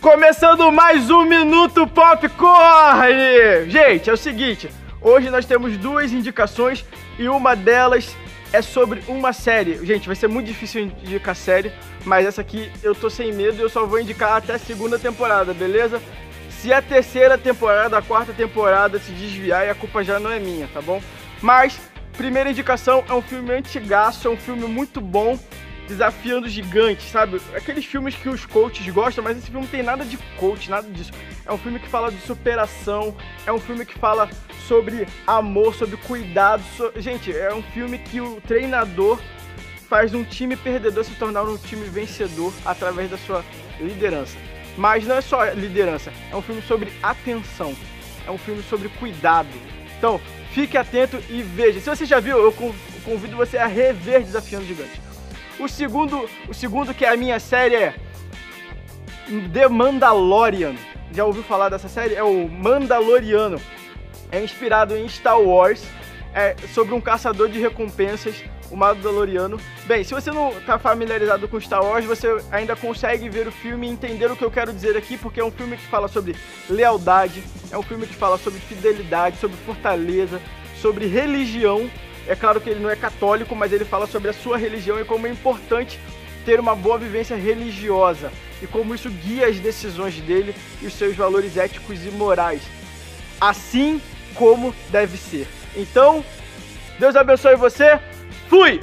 Começando mais um Minuto Popcorn! Gente, é o seguinte, hoje nós temos duas indicações e uma delas é sobre uma série. Gente, vai ser muito difícil indicar série, mas essa aqui eu tô sem medo e eu só vou indicar até a segunda temporada, beleza? Se a terceira temporada, a quarta temporada se desviar, a culpa já não é minha, tá bom? Mas, primeira indicação, é um filme antigaço, é um filme muito bom, desafiando gigantes, sabe? Aqueles filmes que os coaches gostam, mas esse filme não tem nada de coach, nada disso. É um filme que fala de superação, é um filme que fala sobre amor, sobre cuidado. So... Gente, é um filme que o treinador faz um time perdedor se tornar um time vencedor através da sua liderança. Mas não é só liderança, é um filme sobre atenção, é um filme sobre cuidado. Então, fique atento e veja. Se você já viu, eu convido você a rever Desafiando Gigantes. O segundo, o segundo que é a minha série é The Mandalorian. Já ouviu falar dessa série? É o Mandaloriano. É inspirado em Star Wars, é sobre um caçador de recompensas, o Mandaloriano. Bem, se você não está familiarizado com Star Wars, você ainda consegue ver o filme e entender o que eu quero dizer aqui, porque é um filme que fala sobre lealdade, é um filme que fala sobre fidelidade, sobre fortaleza, sobre religião é claro que ele não é católico, mas ele fala sobre a sua religião e como é importante ter uma boa vivência religiosa e como isso guia as decisões dele e os seus valores éticos e morais, assim como deve ser. Então, Deus abençoe você. Fui!